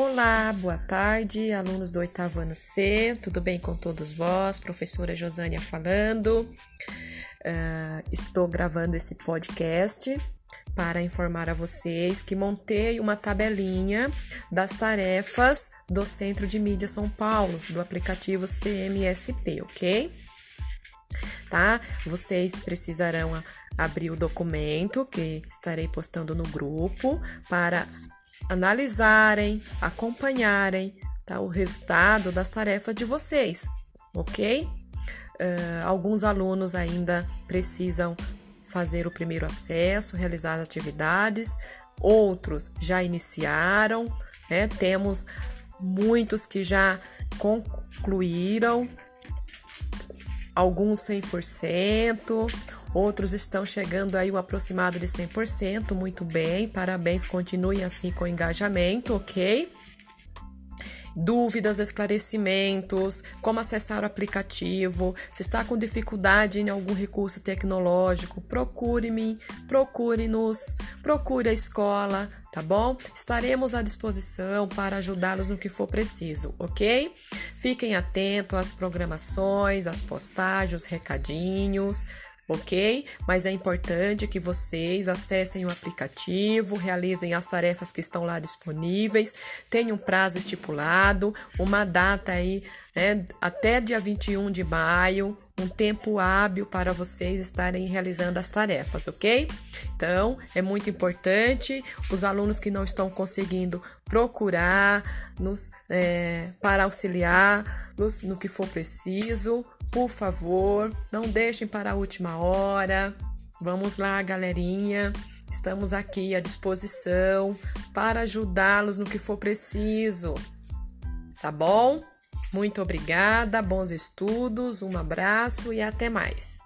Olá, boa tarde, alunos do oitavo ano C, tudo bem com todos vós? Professora Josânia falando. Uh, estou gravando esse podcast para informar a vocês que montei uma tabelinha das tarefas do Centro de Mídia São Paulo, do aplicativo CMSP, ok? Tá? Vocês precisarão abrir o documento que estarei postando no grupo para analisarem, acompanharem tá, o resultado das tarefas de vocês, ok? Uh, alguns alunos ainda precisam fazer o primeiro acesso, realizar as atividades, outros já iniciaram, né? temos muitos que já concluíram, alguns 100%, Outros estão chegando aí o aproximado de 100%, muito bem, parabéns, continuem assim com engajamento, ok? Dúvidas, esclarecimentos, como acessar o aplicativo, se está com dificuldade em algum recurso tecnológico, procure-me, procure-nos, procure a escola, tá bom? Estaremos à disposição para ajudá-los no que for preciso, ok? Fiquem atentos às programações, às postagens, os recadinhos ok? Mas é importante que vocês acessem o aplicativo, realizem as tarefas que estão lá disponíveis, tenham um prazo estipulado, uma data aí, né, até dia 21 de maio, um tempo hábil para vocês estarem realizando as tarefas, ok? Então, é muito importante os alunos que não estão conseguindo procurar nos, é, para auxiliar nos, no que for preciso, por favor, não deixem para a última hora. Vamos lá, galerinha. Estamos aqui à disposição para ajudá-los no que for preciso. Tá bom? Muito obrigada, bons estudos, um abraço e até mais.